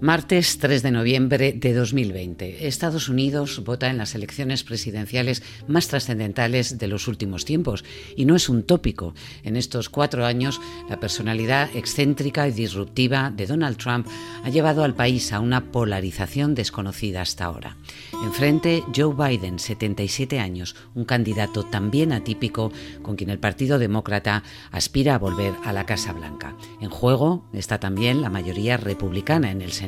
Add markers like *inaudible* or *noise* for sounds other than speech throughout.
Martes 3 de noviembre de 2020. Estados Unidos vota en las elecciones presidenciales más trascendentales de los últimos tiempos. Y no es un tópico. En estos cuatro años, la personalidad excéntrica y disruptiva de Donald Trump ha llevado al país a una polarización desconocida hasta ahora. Enfrente, Joe Biden, 77 años, un candidato también atípico con quien el Partido Demócrata aspira a volver a la Casa Blanca. En juego está también la mayoría republicana en el Senado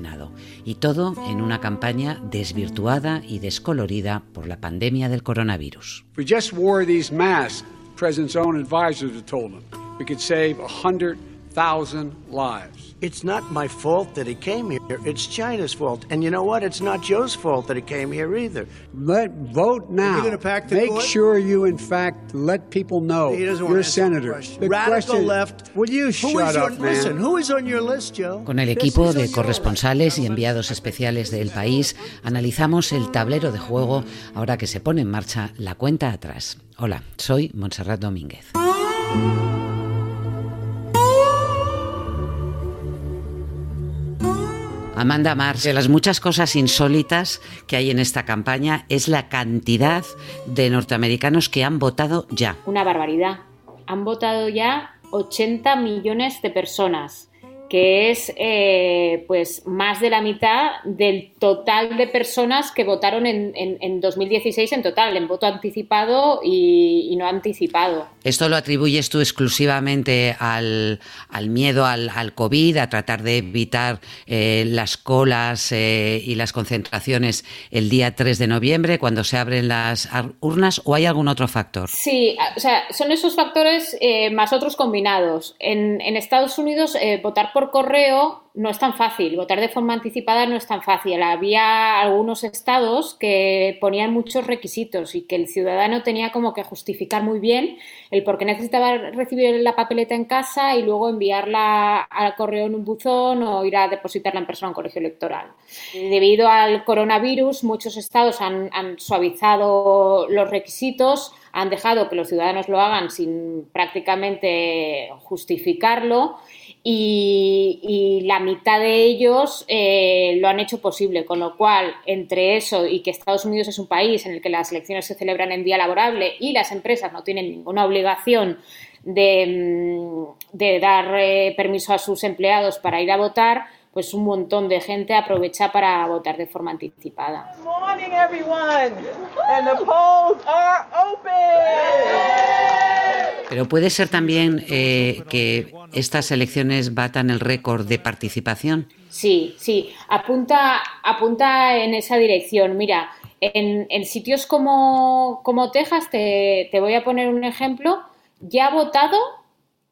y todo en una campaña desvirtuada y descolorida por la pandemia del coronavirus. we just wore these masks, President's own told him, we could save 100,000 lives. It's not my fault that he came here. It's China's fault. And you know what? It's not Joe's fault that he came here either. Let vote now. Make court? sure you, in fact, let people know He doesn't you're senator. question. The Radical question- left. Will you Who shut is up, on, man? Listen, who is on your list, Joe? Con el equipo de corresponsales y enviados especiales del país, analizamos el tablero de juego ahora que se pone en marcha la cuenta atrás. Hola, soy Montserrat Domínguez. Amanda Mars, de las muchas cosas insólitas que hay en esta campaña es la cantidad de norteamericanos que han votado ya. una barbaridad. Han votado ya 80 millones de personas, que es eh, pues más de la mitad del total de personas que votaron en, en- en 2016 en total, en voto anticipado y, y no anticipado. ¿Esto lo atribuyes tú exclusivamente al, al miedo al, al COVID, a tratar de evitar eh, las colas eh, y las concentraciones el día 3 de noviembre, cuando se abren las urnas, o hay algún otro factor? Sí, o sea, son esos factores más otros combinados. En, en Estados Unidos, votar por correo no es tan fácil, votar de forma anticipada no es tan fácil. Había algunos estados que ponían muchos requisitos y que el ciudadano tenía como que justificar muy bien el por qué necesitaba recibir la papeleta en casa y luego enviarla al correo en un buzón o ir a depositarla en persona en un colegio electoral. Debido al coronavirus, muchos estados han suavizado los requisitos, han dejado que los ciudadanos lo hagan sin prácticamente justificarlo y, la mitad de ellos eh, lo han hecho posible, con lo cual entre eso y que Estados Unidos es un país en el que las elecciones se celebran en día laborable y las empresas no tienen ninguna obligación de, mm, de dar eh, permiso a sus empleados para ir a votar, pues un montón de gente aprovecha para votar de forma anticipada. Good morning, everyone. And the polls are open. Pero puede ser también eh, que estas elecciones batan el récord de participación. Sí, sí, apunta, apunta en esa dirección. Mira, en, en sitios como, como Texas, te, te voy a poner un ejemplo, ya ha votado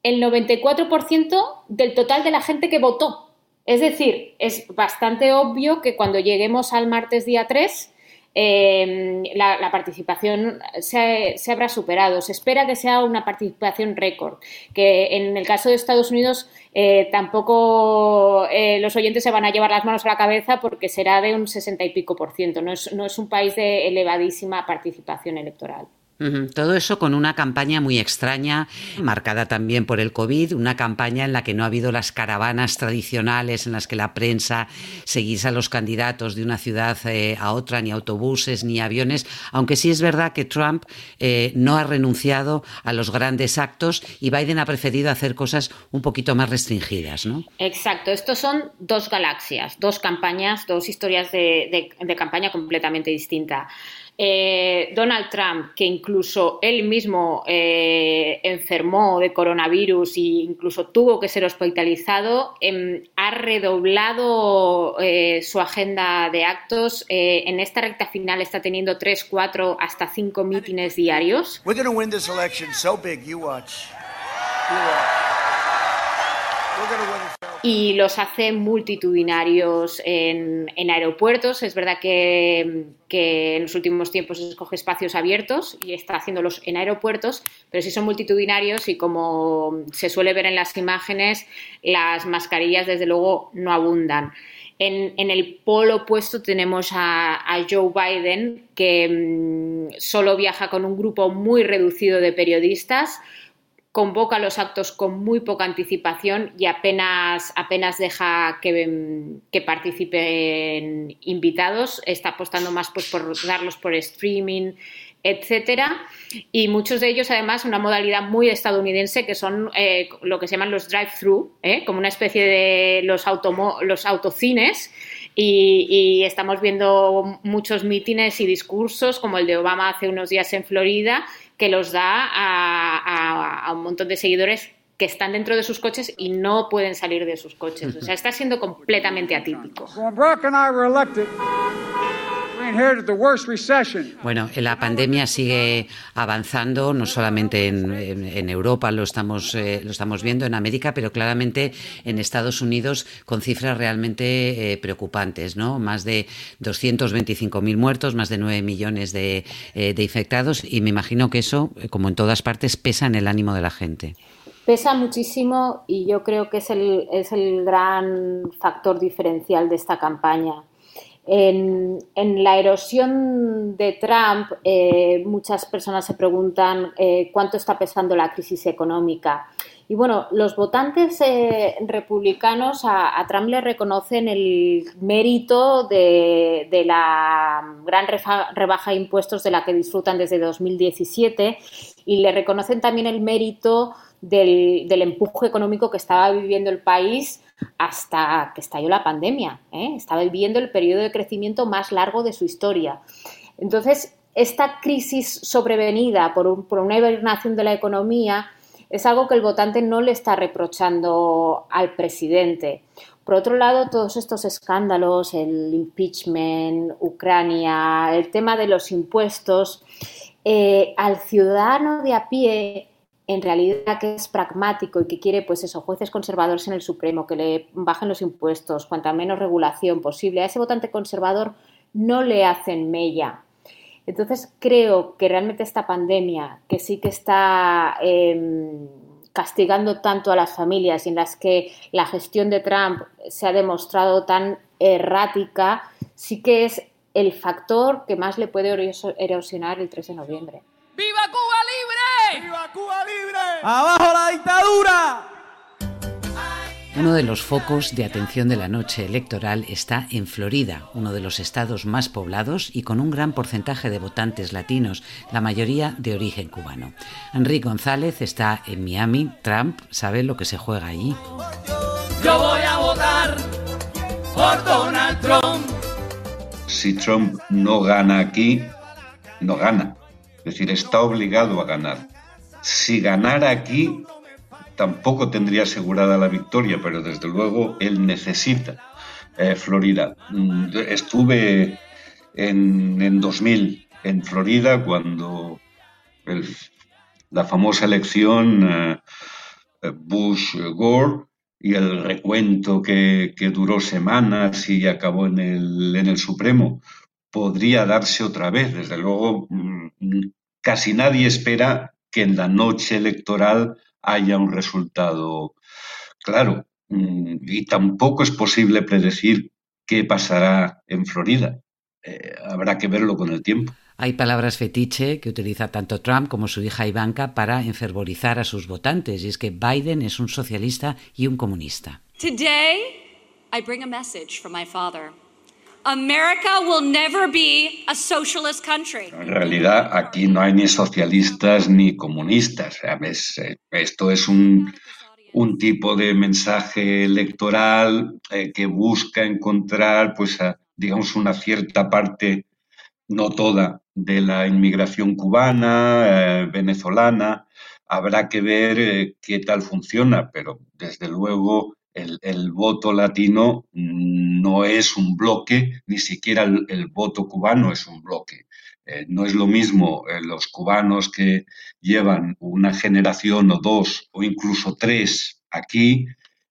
el 94% del total de la gente que votó. Es decir, es bastante obvio que cuando lleguemos al martes día 3, eh, la, participación se, habrá superado. Se espera que sea una participación récord, que en el caso de Estados Unidos eh, tampoco eh, los oyentes se van a llevar las manos a la cabeza porque será de un 60 y pico por ciento. No es un país de elevadísima participación electoral. Todo eso con una campaña muy extraña, marcada también por el COVID, una campaña en la que no ha habido las caravanas tradicionales en las que la prensa seguís a los candidatos de una ciudad eh, a otra, ni autobuses, ni aviones, aunque sí es verdad que Trump eh, no ha renunciado a los grandes actos y Biden ha preferido hacer cosas un poquito más restringidas, ¿no? Exacto, estos son dos galaxias, dos campañas, dos historias de- de campaña completamente distintas. Eh, Donald Trump, que incluso él mismo eh, enfermó de coronavirus e incluso tuvo que ser hospitalizado, em, ha redoblado eh, su agenda de actos. Eh, en esta recta final está teniendo tres, cuatro, hasta cinco mítines diarios. We're to win this election so big, you watch. You watch. We're going to win it so y los hace multitudinarios en, aeropuertos. Es verdad que, en los últimos tiempos escoge espacios abiertos y está haciéndolos en aeropuertos, pero sí son multitudinarios y como se suele ver en las imágenes, las mascarillas desde luego no abundan. En, en el polo opuesto tenemos a, a Joe Biden, que mm, solo viaja con un grupo muy reducido de periodistas, convoca los actos con muy poca anticipación y apenas, apenas deja que, que participen invitados. Está apostando más pues, por darlos por streaming, etcétera. Y muchos de ellos, además, una modalidad muy estadounidense que son eh, lo que se llaman los drive-thru, ¿eh? como una especie de los, los autocines. Y, estamos viendo muchos mítines y discursos, como el de Obama hace unos días en Florida, que los da a, un montón de seguidores que están dentro de sus coches y no pueden salir de sus coches. O sea, está siendo completamente atípico. Bueno, la pandemia sigue avanzando, no solamente en, Europa lo estamos, eh, lo estamos viendo, en América, pero claramente en Estados Unidos con cifras realmente eh, preocupantes, ¿no? Más de 225.000 muertos, más de 9 millones de, eh, de infectados y me imagino que eso, como en todas partes, pesa en el ánimo de la gente. Pesa muchísimo y yo creo que es el, es el gran factor diferencial de esta campaña. En, la erosión de Trump, eh, muchas personas se preguntan eh, cuánto está pesando la crisis económica. Y bueno, los votantes eh, republicanos a, Trump le reconocen el mérito de, la gran rebaja de impuestos de la que disfrutan desde 2017 y le reconocen también el mérito del, del empuje económico que estaba viviendo el país hasta que estalló la pandemia. ¿eh? Estaba viviendo el periodo de crecimiento más largo de su historia. Entonces, esta crisis sobrevenida por, una hibernación de la economía es algo que el votante no le está reprochando al presidente. Por otro lado, todos estos escándalos, el impeachment, Ucrania, el tema de los impuestos, eh, al ciudadano de a pie en realidad que es pragmático y que quiere, pues eso, jueces conservadores en el Supremo, que le bajen los impuestos, cuanta menos regulación posible, a ese votante conservador no le hacen mella. Entonces creo que realmente esta pandemia, que sí que está em, castigando tanto a las familias y en las que la gestión de Trump se ha demostrado tan errática, sí que es el factor que más le puede erosionar el 3 de noviembre. ¡Viva Cuba libre! ¡Viva Cuba libre! ¡Abajo la dictadura! Uno de los focos de atención de la noche electoral está en Florida, uno de los estados más poblados y con un gran porcentaje de votantes latinos, la mayoría de origen cubano. Enrique González está en Miami. Trump sabe lo que se juega allí. Yo voy a votar por Donald Trump. Si Trump no gana aquí, no gana. Es decir, está obligado a ganar. Si ganara aquí, tampoco tendría asegurada la victoria, pero desde luego él necesita eh, Florida. Mm, estuve en, 2000 en Florida cuando la famosa elección eh, Bush-Gore y el recuento que, duró semanas y acabó en el, en Supremo podría darse otra vez. Desde luego, mm, casi nadie espera que en la noche electoral haya un resultado claro. Mm, y tampoco es posible predecir qué pasará en Florida. Eh, habrá que verlo con el tiempo. Hay palabras fetiche que utiliza tanto Trump como su hija Ivanka para enfervorizar a sus votantes, y es que Biden es un socialista y un comunista. Today, I bring a message from my father. America will never be a socialist country. En realidad aquí no hay ni socialistas ni comunistas. Eh, esto es un, un, tipo de mensaje electoral eh, que busca encontrar, pues, digamos, una cierta parte, no toda, de la inmigración cubana, eh, venezolana. Habrá que ver qué tal funciona, pero desde luego el, voto latino no es un bloque, ni siquiera el, voto cubano es un bloque. Eh, no es lo mismo eh, los cubanos que llevan una generación o dos o incluso tres aquí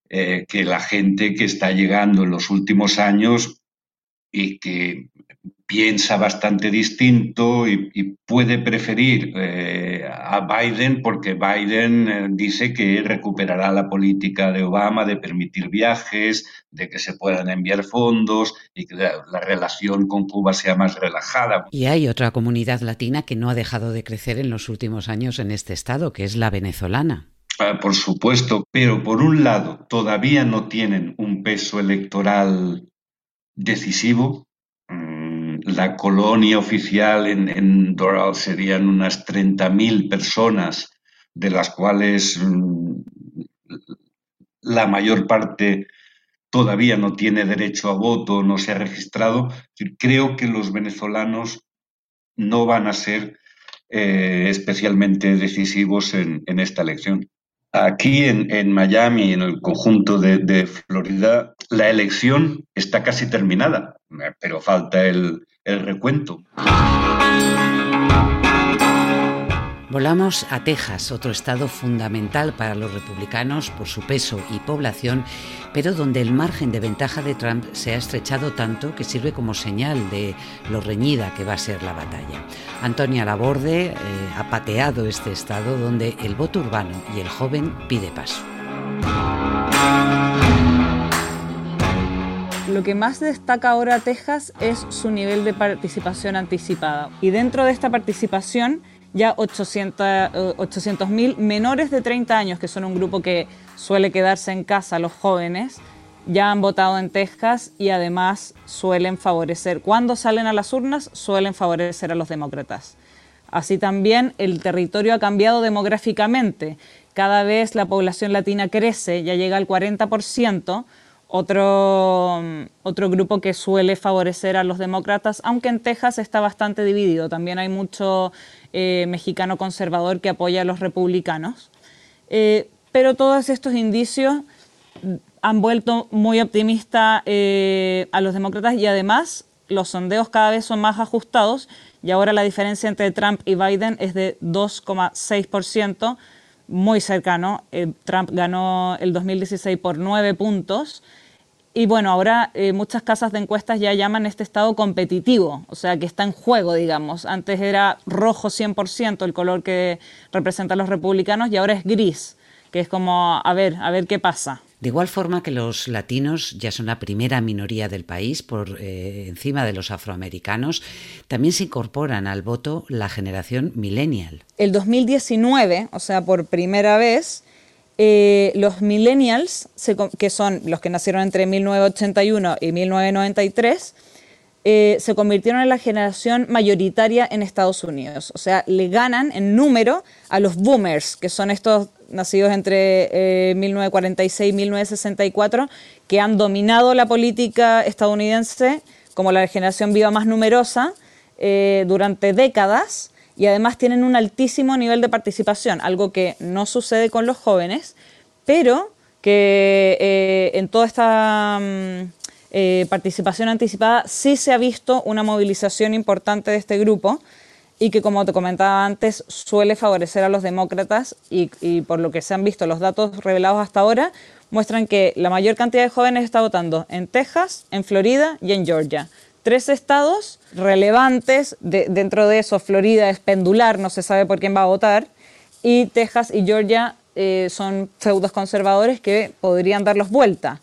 eh, que la gente que está llegando en los últimos años y que piensa bastante distinto y, puede preferir eh, a Biden porque Biden eh, dice que recuperará la política de Obama de permitir viajes, de que se puedan enviar fondos y que la relación con Cuba sea más relajada. Y hay otra comunidad latina que no ha dejado de crecer en los últimos años en este estado, que es la venezolana. Ah, por supuesto, pero por un lado todavía no tienen un peso electoral decisivo. La colonia oficial en, en Doral serían unas 30.000 personas, de las cuales mm, la mayor parte todavía no tiene derecho a voto, no se ha registrado. Creo que los venezolanos no van a ser eh, especialmente decisivos en, esta elección. Aquí en, Miami, en el conjunto de, Florida, la elección está casi terminada, pero falta el, el recuento. Volamos a Texas, otro estado fundamental para los republicanos por su peso y población, pero donde el margen de ventaja de Trump se ha estrechado tanto que sirve como señal de lo reñida que va a ser la batalla. Antonia Laborde eh, ha pateado este estado donde el voto urbano y el joven pide paso. Lo que más destaca ahora Texas es su nivel de participación anticipada. Y dentro de esta participación, ya 800.000 eh, menores de 30 años, que son un grupo que suele quedarse en casa, los jóvenes, ya han votado en Texas y además suelen favorecer, cuando salen a las urnas, suelen favorecer a los demócratas. Así también el territorio ha cambiado demográficamente. Cada vez la población latina crece, ya llega al 40%, otro, otro grupo que suele favorecer a los demócratas, aunque en Texas está bastante dividido. También hay mucho eh, mexicano conservador que apoya a los republicanos. Eh, pero todos estos indicios han vuelto muy optimista eh, a los demócratas y además los sondeos cada vez son más ajustados y ahora la diferencia entre Trump y Biden es de 2,6%, muy cercano. Trump ganó el 2016 por 9 puntos y bueno, ahora eh, muchas casas de encuestas ya llaman este estado competitivo, o sea, que está en juego, digamos. Antes era rojo 100% el color que representa a los republicanos y ahora es gris, que es como, a ver, a ver qué pasa. De igual forma que los latinos ya son la primera minoría del país por eh, encima de los afroamericanos, también se incorporan al voto la generación millennial. El 2019, o sea, por primera vez, eh, los millennials, que son los que nacieron entre 1981 y 1993, eh, se convirtieron en la generación mayoritaria en Estados Unidos. O sea, le ganan en número a los boomers, que son estos nacidos entre 1946 y 1964, que han dominado la política estadounidense como la generación viva más numerosa eh, durante décadas y además tienen un altísimo nivel de participación, algo que no sucede con los jóvenes, pero que eh, en toda esta mm, eh, participación anticipada sí se ha visto una movilización importante de este grupo y que, como te comentaba antes, suele favorecer a los demócratas y, por lo que se han visto los datos revelados hasta ahora, muestran que la mayor cantidad de jóvenes está votando en Texas, en Florida y en Georgia tres estados relevantes, dentro de eso Florida es pendular, no se sabe por quién va a votar, y Texas y Georgia eh, son feudos conservadores que podrían darlos vuelta.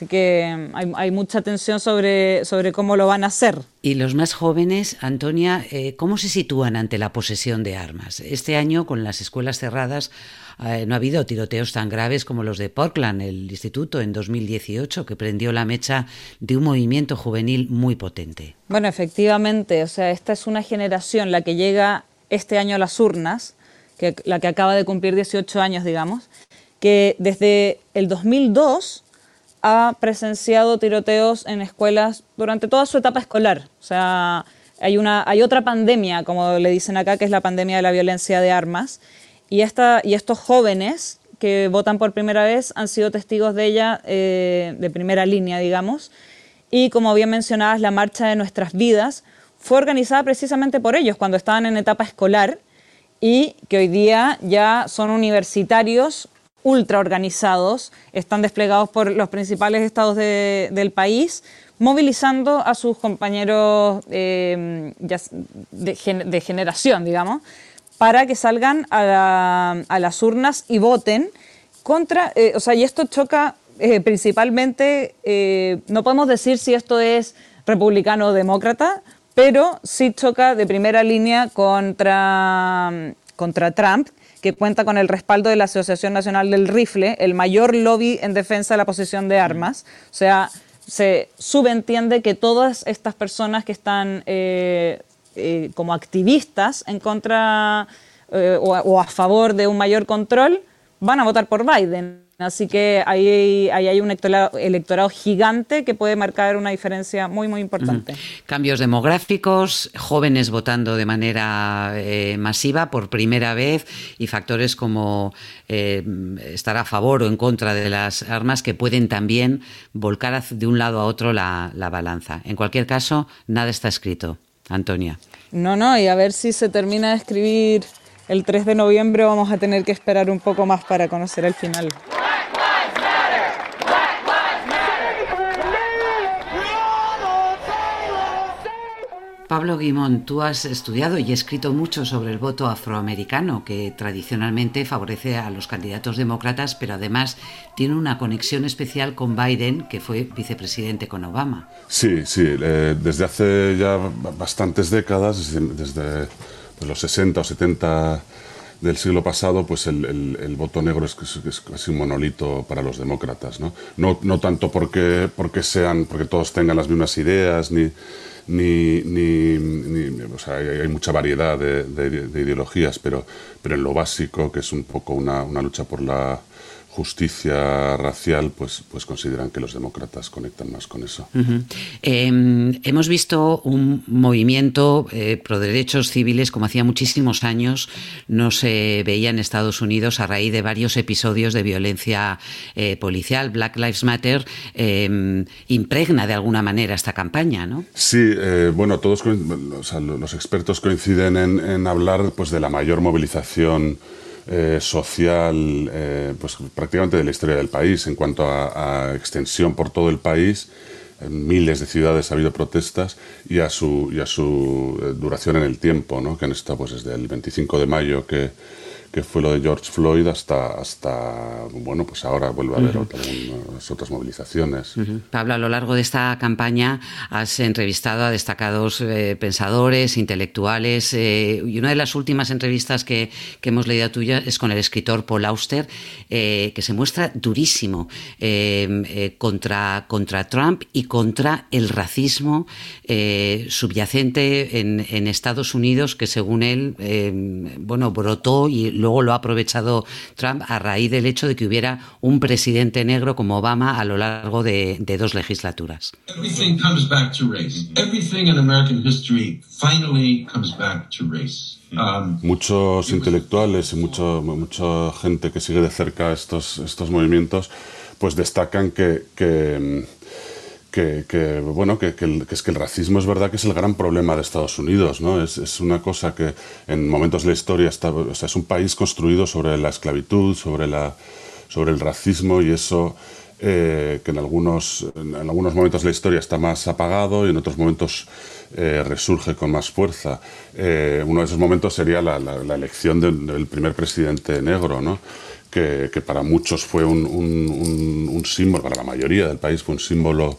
Así que mm, hay, mucha tensión sobre, sobre, cómo lo van a hacer. Y los más jóvenes, Antonia, eh, ¿cómo se sitúan ante la posesión de armas? Este año, con las escuelas cerradas, eh, no ha habido tiroteos tan graves como los de Portland, el instituto, en 2018, que prendió la mecha de un movimiento juvenil muy potente. Bueno, efectivamente, o sea, esta es una generación la que llega este año a las urnas, que, la que acaba de cumplir 18 años, digamos, que desde el 2002 ha presenciado tiroteos en escuelas durante toda su etapa escolar. O sea, hay, una, hay otra pandemia, como le dicen acá, que es la pandemia de la violencia de armas, y, esta, y estos jóvenes que votan por primera vez han sido testigos de ella eh, de primera línea, digamos. Y como bien mencionabas, la Marcha de Nuestras Vidas fue organizada precisamente por ellos cuando estaban en etapa escolar y que hoy día ya son universitarios ultra organizados, están desplegados por los principales estados del país, movilizando a sus compañeros eh, de generación, digamos, para que salgan a, las urnas y voten contra, eh, o sea, y esto choca eh, principalmente, eh, no podemos decir si esto es republicano o demócrata, pero sí choca de primera línea contra, contra Trump, que cuenta con el respaldo de la Asociación Nacional del Rifle, el mayor lobby en defensa de la posesión de armas. O sea, se subentiende que todas estas personas que están eh, eh, como activistas en contra eh, o, a favor de un mayor control van a votar por Biden. Así que ahí, hay un electorado, gigante que puede marcar una diferencia muy, muy importante. Cambios demográficos, jóvenes votando de manera eh, masiva por primera vez y factores como eh, estar a favor o en contra de las armas que pueden también volcar de un lado a otro la, la balanza. En cualquier caso, nada está escrito. Antonia. No, no, y a ver si se termina de escribir el 3 de noviembre vamos a tener que esperar un poco más para conocer el final. Pablo Guimón, tú has estudiado y escrito mucho sobre el voto afroamericano, que tradicionalmente favorece a los candidatos demócratas, pero además tiene una conexión especial con Biden, que fue vicepresidente con Obama. Sí, sí, eh, desde hace ya bastantes décadas, desde los 60 o 70 del siglo pasado, pues el, voto negro es, casi un monolito para los demócratas, ¿no? No, tanto porque, porque, sean, porque todos tengan las mismas ideas, ni, ni, ni, o sea, hay, mucha variedad de, ideologías, pero, pero en lo básico, que es un poco una, una lucha por la justicia racial, pues, pues consideran que los demócratas conectan más con eso. Em, hemos visto un movimiento eh, pro derechos civiles como hacía muchísimos años no se veía en Estados Unidos a raíz de varios episodios de violencia eh, policial. Black Lives Matter em, impregna de alguna manera esta campaña, ¿no? Sí, eh, bueno, todos los expertos coinciden en, en hablar pues, de la mayor movilización eh, social eh, pues prácticamente de la historia del país en cuanto a, extensión por todo el país. En miles de ciudades ha habido protestas y a su, y a su eh, duración en el tiempo, ¿no? que han estado pues, desde el 25 de mayo que que fue lo de George Floyd hasta, hasta bueno, pues ahora vuelve a haber otras, movilizaciones. Pablo, a lo largo de esta campaña has entrevistado a destacados eh, pensadores, intelectuales, eh, y una de las últimas entrevistas que, que, hemos leído tuya es con el escritor Paul Auster, eh, que se muestra durísimo contra, contra Trump y contra el racismo subyacente en, en, Estados Unidos, que según él, bueno, brotó y luego lo ha aprovechado Trump a raíz del hecho de que hubiera un presidente negro como Obama a lo largo de, dos legislaturas. Muchos intelectuales y mucho, mucha gente que sigue de cerca estos, estos movimientos pues destacan que, que que, bueno, que, es que el racismo es verdad que es el gran problema de Estados Unidos, ¿no? Es, es una cosa que en momentos de la historia está, es un país construido sobre la esclavitud, sobre, la, sobre el racismo y eso eh, que en algunos, en algunos momentos de la historia está más apagado y en otros momentos eh, resurge con más fuerza. Eh, uno de esos momentos sería la, la, elección del, primer presidente negro, ¿no? Que, para muchos fue un, un, símbolo, para la mayoría del país fue un símbolo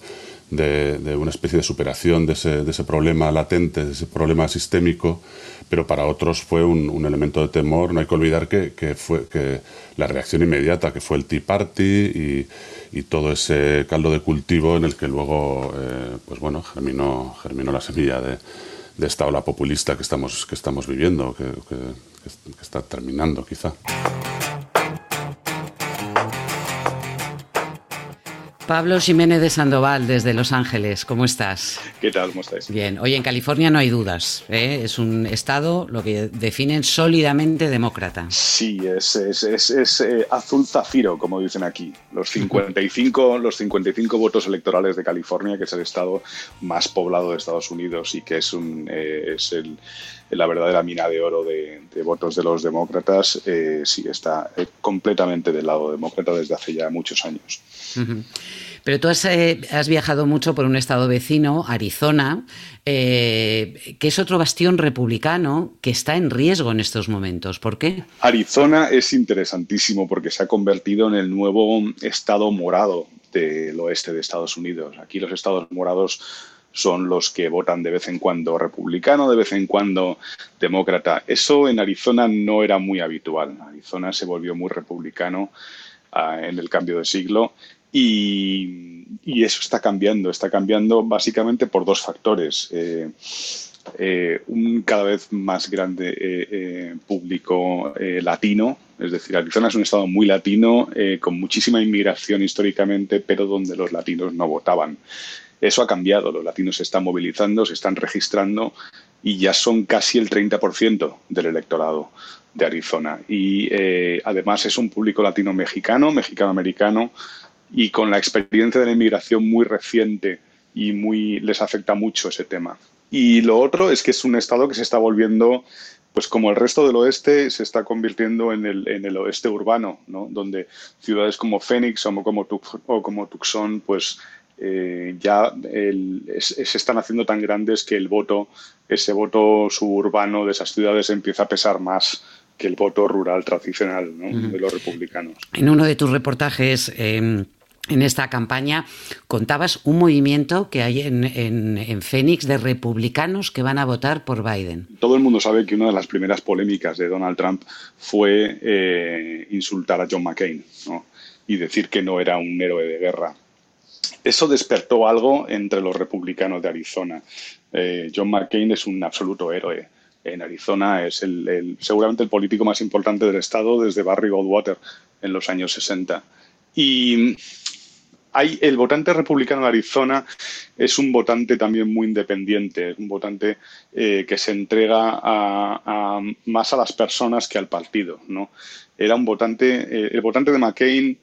de, una especie de superación de ese, de ese, problema latente, de ese problema sistémico, pero para otros fue un, elemento de temor. No hay que olvidar que, que, fue que la reacción inmediata, que fue el Tea Party y, y todo ese caldo de cultivo en el que luego eh, pues bueno, germinó, germinó la semilla de, de, esta ola populista que estamos, que estamos viviendo, que, que está terminando quizá. Pablo Jiménez de Sandoval, desde Los Ángeles, ¿cómo estás? ¿Qué tal? ¿Cómo estáis? Bien, hoy en California no hay dudas, ¿eh? es un estado, lo que definen sólidamente demócrata. Sí, es, es, es, eh, azul zafiro, como dicen aquí. Los 55, *laughs* los 55 votos electorales de California, que es el estado más poblado de Estados Unidos y que es, un, eh, es el, la verdadera mina de oro de, votos de los demócratas, sí está completamente del lado demócrata desde hace ya muchos años. Pero tú eh, has, viajado mucho por un estado vecino, Arizona, eh, que es otro bastión republicano que está en riesgo en estos momentos. ¿Por qué? Arizona es interesantísimo porque se ha convertido en el nuevo estado morado del oeste de Estados Unidos. Aquí los estados morados son los que votan de vez en cuando republicano, de vez en cuando demócrata. Eso en Arizona no era muy habitual. Arizona se volvió muy republicano ah, en el cambio de siglo y, eso está cambiando. Está cambiando básicamente por dos factores. Eh, eh, un cada vez más grande eh, público latino, es decir, Arizona es un estado muy latino, con muchísima inmigración históricamente, pero donde los latinos no votaban. Eso ha cambiado, los latinos se están movilizando, se están registrando y ya son casi el 30% del electorado de Arizona. Y eh, además es un público latino-mexicano, mexicano-americano, y con la experiencia de la inmigración muy reciente y muy les afecta mucho ese tema. Y lo otro es que es un estado que se está volviendo, pues como el resto del oeste, se está convirtiendo en el, en el oeste urbano, ¿no? donde ciudades como Phoenix o como, o como Tucson, pues eh, ya se están haciendo tan grandes que el voto, ese voto suburbano de esas ciudades empieza a pesar más que el voto rural tradicional de los republicanos. En uno de tus reportajes em, en esta campaña contabas un movimiento que hay en, en, Phoenix de republicanos que van a votar por Biden. Todo el mundo sabe que una de las primeras polémicas de Donald Trump fue eh, insultar a John McCain y decir que no era un héroe de guerra eso despertó algo entre los republicanos de Arizona. Eh, John McCain es un absoluto héroe en Arizona, es el, seguramente el político más importante del estado desde Barry Goldwater en los años 60. Y hay, el votante republicano de Arizona es un votante también muy independiente, es un votante eh, que se entrega más a las personas que al partido. ¿no? Era un votante, eh, el votante de McCain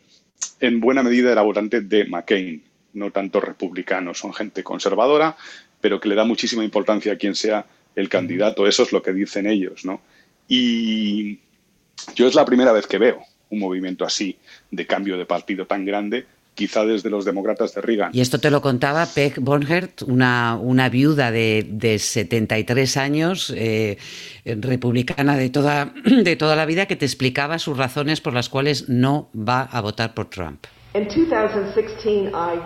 en buena medida era votante de McCain no tanto republicanos, son gente conservadora, pero que le da muchísima importancia a quien sea el candidato. Eso es lo que dicen ellos, ¿no? Y yo es la primera vez que veo un movimiento así de cambio de partido tan grande quizá desde los demócratas de Reagan. Y esto te lo contaba Peg Bonhert, una, una viuda de, de 73 años, eh, republicana de toda, *clears throat* de toda la vida, que te explicaba sus razones por las cuales no va a votar por Trump. In 2016, I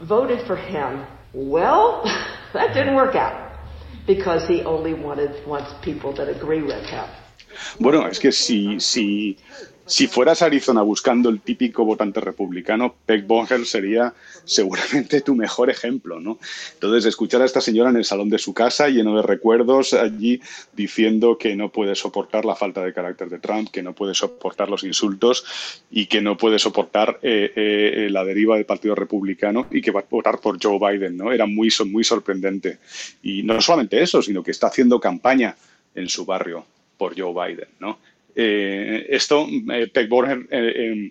voted for him. Well, *laughs* that didn't work out because he only wanted wants people that agree with him. Bueno, es que si, si si fueras a Arizona buscando el típico votante republicano, Peg Bonger sería seguramente tu mejor ejemplo, ¿no? Entonces, escuchar a esta señora en el salón de su casa, lleno de recuerdos, allí diciendo que no puede soportar la falta de carácter de Trump, que no puede soportar los insultos y que no puede soportar eh, eh, la deriva del Partido Republicano y que va a votar por Joe Biden, ¿no? Era muy, muy sorprendente. Y no solamente eso, sino que está haciendo campaña en su barrio por Joe Biden, ¿no? Eh, esto, eh, Peg Borger eh,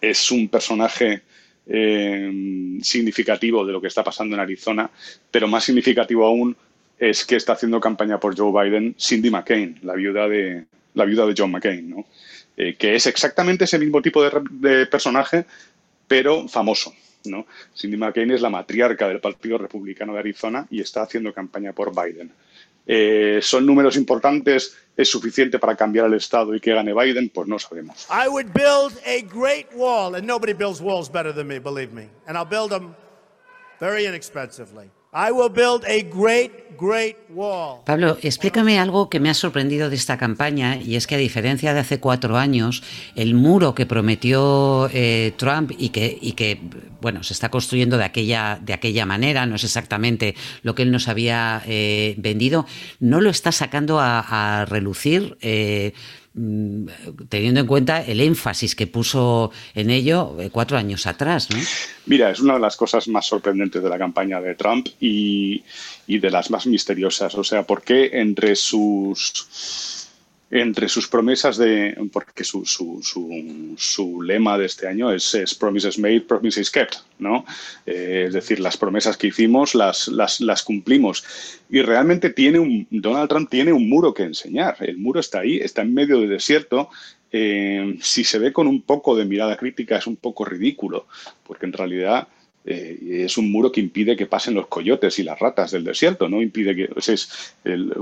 es un personaje significativo de lo que está pasando en Arizona, pero más significativo aún es que está haciendo campaña por Joe Biden Cindy McCain, la viuda de, la viuda de John McCain, ¿no? que es exactamente ese mismo tipo de, personaje, pero famoso. ¿no? Cindy McCain es la matriarca del Partido Republicano de Arizona y está haciendo campaña por Biden. Eh, ¿Son números importantes? ¿Es suficiente para cambiar el Estado y que gane Biden? Pues no sabemos. I would build a great wall, and nobody builds walls better than me, believe me. And I'll build them very inexpensively. I will build a great, great wall. Pablo, explícame algo que me ha sorprendido de esta campaña y es que a diferencia de hace cuatro años, el muro que prometió eh, Trump y que, bueno se está construyendo de aquella de aquella manera, no es exactamente lo que él nos había eh, vendido, no lo está sacando a, relucir. Eh, teniendo en cuenta el énfasis que puso en ello eh, cuatro años atrás. ¿no? Mira, es una de las cosas más sorprendentes de la campaña de Trump y, y de las más misteriosas. O sea, ¿por qué entre sus entre sus promesas de, porque su, su, su, lema de este año es, Promises Made, Promises Kept, ¿no? Eh, es decir, las promesas que hicimos las, las, las, cumplimos. Y realmente tiene un, Donald Trump tiene un muro que enseñar. El muro está ahí, está en medio del desierto. Eh, si se ve con un poco de mirada crítica es un poco ridículo, porque en realidad eh, es un muro que impide que pasen los coyotes y las ratas del desierto, no impide que es,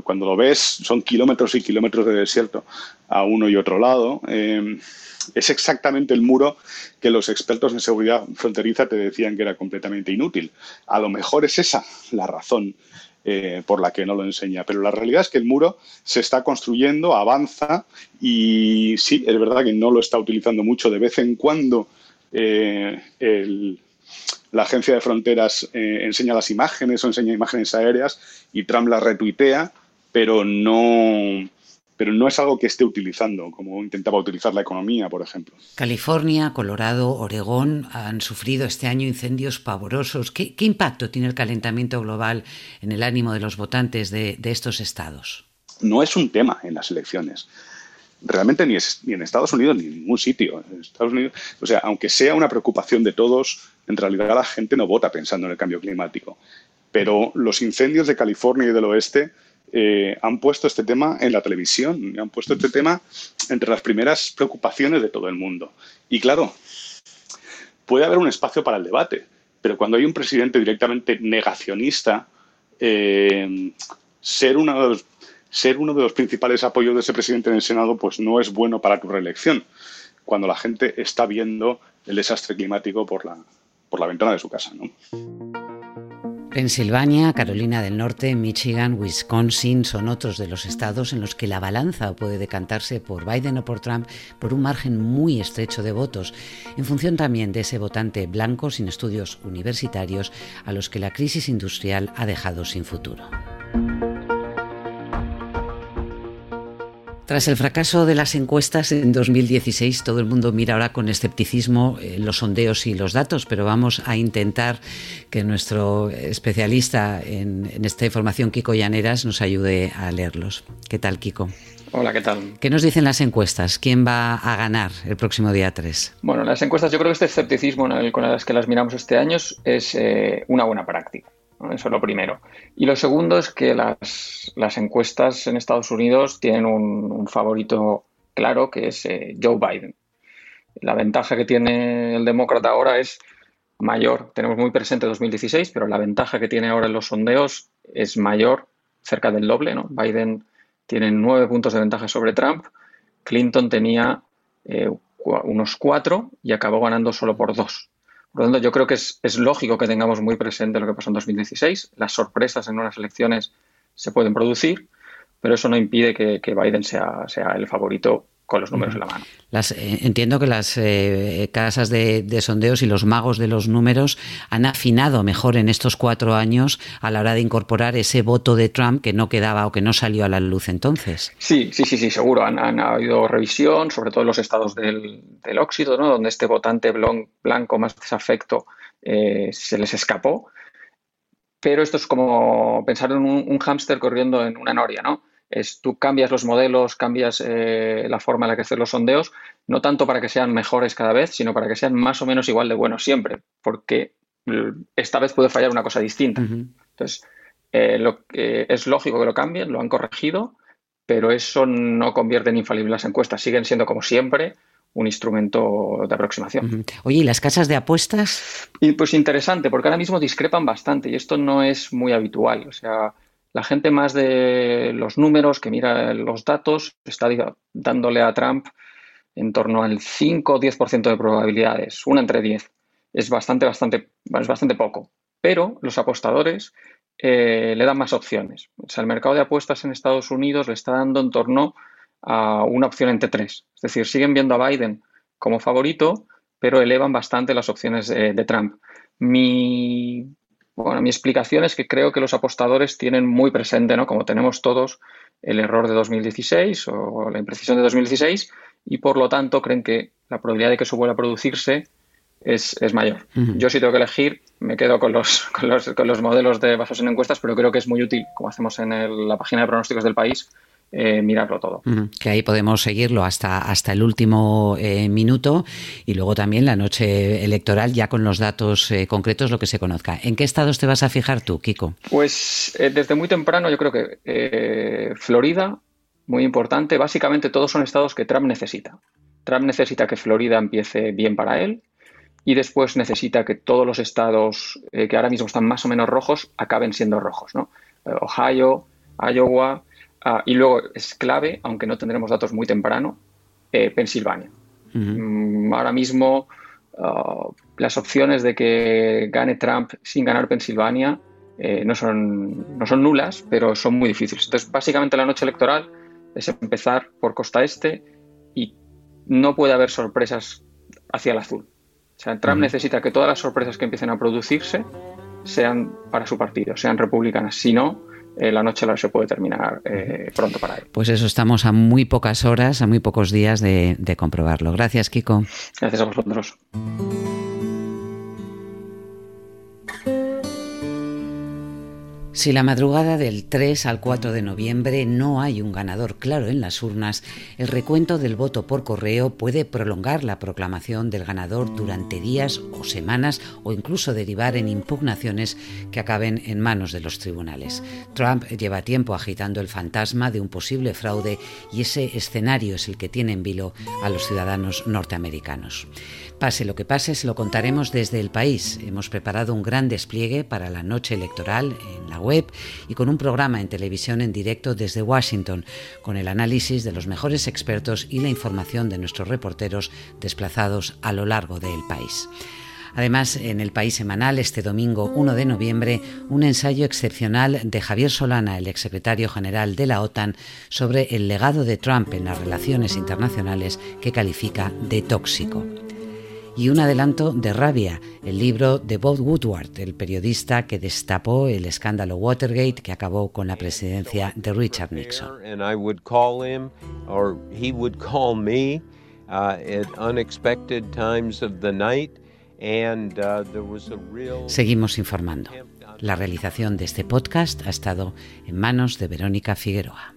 cuando lo ves son kilómetros y kilómetros de desierto a uno y otro lado. Eh, es exactamente el muro que los expertos en seguridad fronteriza te decían que era completamente inútil. A lo mejor es esa la razón eh, por la que no lo enseña. Pero la realidad es que el muro se está construyendo, avanza y sí, es verdad que no lo está utilizando mucho. De vez en cuando eh, la agencia de fronteras eh, enseña las imágenes o enseña imágenes aéreas y Trump las retuitea, pero no, pero no es algo que esté utilizando, como intentaba utilizar la economía, por ejemplo. California, Colorado, Oregón han sufrido este año incendios pavorosos. ¿Qué, impacto tiene el calentamiento global en el ánimo de los votantes de, estos estados? No es un tema en las elecciones realmente ni, ni, en Estados Unidos ni en ningún sitio. Estados Unidos, o sea, aunque sea una preocupación de todos, en realidad la gente no vota pensando en el cambio climático. Pero los incendios de California y del oeste eh, han puesto este tema en la televisión, han puesto este tema entre las primeras preocupaciones de todo el mundo. Y claro, puede haber un espacio para el debate, pero cuando hay un presidente directamente negacionista, eh, ser, uno de los, ser uno de los principales apoyos de ese presidente en el Senado pues no es bueno para tu reelección, cuando la gente está viendo el desastre climático por la, por la ventana de su casa. ¿no? Pensilvania, Carolina del Norte, Michigan, Wisconsin son otros de los estados en los que la balanza puede decantarse por Biden o por Trump por un margen muy estrecho de votos, en función también de ese votante blanco sin estudios universitarios a los que la crisis industrial ha dejado sin futuro. Tras el fracaso de las encuestas en 2016, todo el mundo mira ahora con escepticismo eh, los sondeos y los datos, pero vamos a intentar que nuestro especialista en, esta información, Kiko Llaneras, nos ayude a leerlos. ¿Qué tal, Kiko? Hola, ¿qué tal? ¿Qué nos dicen las encuestas? ¿Quién va a ganar el próximo día 3? Bueno, las encuestas, yo creo que este escepticismo con las que las miramos este año es eh, una buena práctica. Eso es lo primero. Y lo segundo es que las, encuestas en Estados Unidos tienen un, favorito claro, que es eh, Joe Biden. La ventaja que tiene el demócrata ahora es mayor. Tenemos muy presente 2016, pero la ventaja que tiene ahora en los sondeos es mayor, cerca del doble. ¿no? Biden tiene nueve puntos de ventaja sobre Trump. Clinton tenía eh, unos cuatro y acabó ganando solo por dos. Por lo tanto, yo creo que es, lógico que tengamos muy presente lo que pasó en 2016. Las sorpresas en unas elecciones se pueden producir, pero eso no impide que, Biden sea, sea el favorito con los números en la mano. Eh, entiendo que las eh, casas de, sondeos y los magos de los números han afinado mejor en estos cuatro años a la hora de incorporar ese voto de Trump que no quedaba o que no salió a la luz entonces. Sí, sí, sí, sí, seguro. Han, habido revisión, sobre todo en los estados del, óxido, ¿no? donde este votante blanco más desafecto eh, se les escapó. Pero esto es como pensar en un, un hámster corriendo en una noria, ¿no? Es tú cambias los modelos, cambias eh, la forma en la que haces los sondeos, no tanto para que sean mejores cada vez, sino para que sean más o menos igual de buenos siempre, porque esta vez puede fallar una cosa distinta. Entonces, eh, lo, es lógico que lo cambien, lo han corregido, pero eso no convierte en infalibles las encuestas, siguen siendo como siempre un instrumento de aproximación. Oye, ¿y las casas de apuestas? Y pues interesante, porque ahora mismo discrepan bastante y esto no es muy habitual. O sea, la gente más de los números, que mira los datos, está dándole a Trump en torno al 5 o 10% de probabilidades, una entre 10. Es bastante, bastante, es bastante poco. Pero los apostadores eh, le dan más opciones. O sea, el mercado de apuestas en Estados Unidos le está dando en torno a una opción entre tres. Es decir, siguen viendo a Biden como favorito, pero elevan bastante las opciones de, de Trump. Mi bueno, mi explicación es que creo que los apostadores tienen muy presente, ¿no? Como tenemos todos, el error de 2016 o la imprecisión de 2016 y por lo tanto creen que la probabilidad de que eso vuelva a producirse es, mayor. Yo si tengo que elegir, me quedo con los, con los, con los modelos de basados en encuestas, pero creo que es muy útil, como hacemos en la página de pronósticos del país, eh, mirarlo todo. Que ahí podemos seguirlo hasta, hasta el último eh, minuto y luego también la noche electoral ya con los datos eh, concretos, lo que se conozca. ¿En qué estados te vas a fijar tú, Kiko? Pues desde muy temprano yo creo que Florida, muy importante, básicamente todos son estados que Trump necesita. Trump necesita que Florida empiece bien para él y después necesita que todos los estados que ahora mismo están más o menos rojos acaben siendo rojos. ¿no? Ohio, Iowa, Ah, y luego es clave, aunque no tendremos datos muy temprano, eh, Pensilvania. Mm, ahora mismo uh, las opciones de que gane Trump sin ganar Pensilvania eh, no, son, no son nulas, pero son muy difíciles. Entonces, básicamente la noche electoral es empezar por costa este y no puede haber sorpresas hacia el azul. O sea, Trump necesita que todas las sorpresas que empiecen a producirse sean para su partido, sean republicanas. Si no, eh, la noche se puede terminar eh, pronto para él. Pues eso, estamos a muy pocas horas, a muy pocos días de, de comprobarlo. Gracias, Kiko. Gracias a vosotros. Si la madrugada del 3 al 4 de noviembre no hay un ganador claro en las urnas, el recuento del voto por correo puede prolongar la proclamación del ganador durante días o semanas o incluso derivar en impugnaciones que acaben en manos de los tribunales. Trump lleva tiempo agitando el fantasma de un posible fraude y ese escenario es el que tiene en vilo a los ciudadanos norteamericanos. Pase lo que pase, se lo contaremos desde el país. Hemos preparado un gran despliegue para la noche electoral en la web y con un programa en televisión en directo desde Washington, con el análisis de los mejores expertos y la información de nuestros reporteros desplazados a lo largo del país. Además, en el País Semanal, este domingo 1 de noviembre, un ensayo excepcional de Javier Solana, el exsecretario general de la OTAN, sobre el legado de Trump en las relaciones internacionales que califica de tóxico y un adelanto de Rabia, el libro de Bob Woodward, el periodista que destapó el escándalo Watergate que acabó con la presidencia de Richard Nixon. Seguimos informando. La realización de este podcast ha estado en manos de Verónica Figueroa.